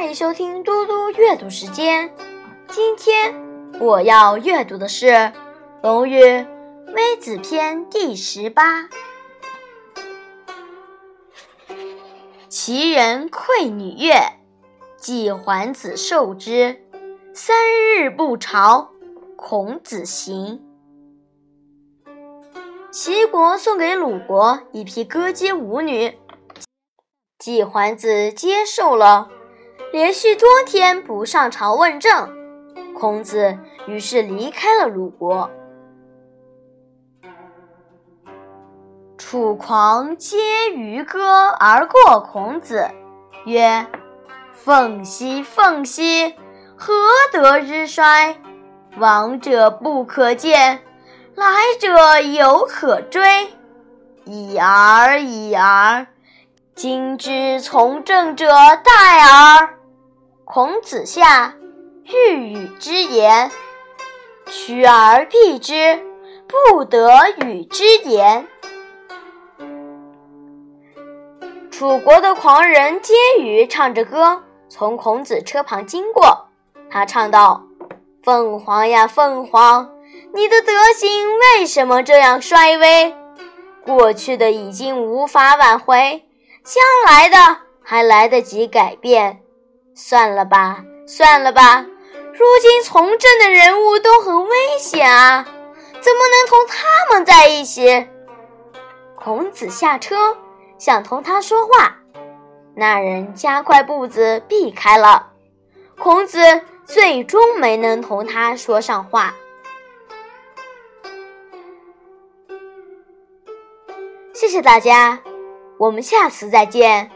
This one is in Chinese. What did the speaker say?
欢迎收听嘟嘟阅读时间。今天我要阅读的是《论语·微子篇》第十八。齐人馈女乐，季桓子受之。三日不朝，孔子行。齐国送给鲁国一批歌姬舞女。季桓子接受了，连续多天不上朝问政，孔子于是离开了鲁国。楚狂皆渔歌而过孔子，曰：“凤兮凤兮，何得之衰？往者不可见，来者犹可追。已而已而。”今之从政者殆而。孔子下，欲与之言，趋而避之，不得与之言。楚国的狂人皆羽唱着歌从孔子车旁经过，他唱道：“凤凰呀，凤凰，你的德行为什么这样衰微？过去的已经无法挽回。”将来的还来得及改变，算了吧，算了吧。如今从政的人物都很危险啊，怎么能同他们在一起？孔子下车，想同他说话，那人加快步子避开了。孔子最终没能同他说上话。谢谢大家。我们下次再见。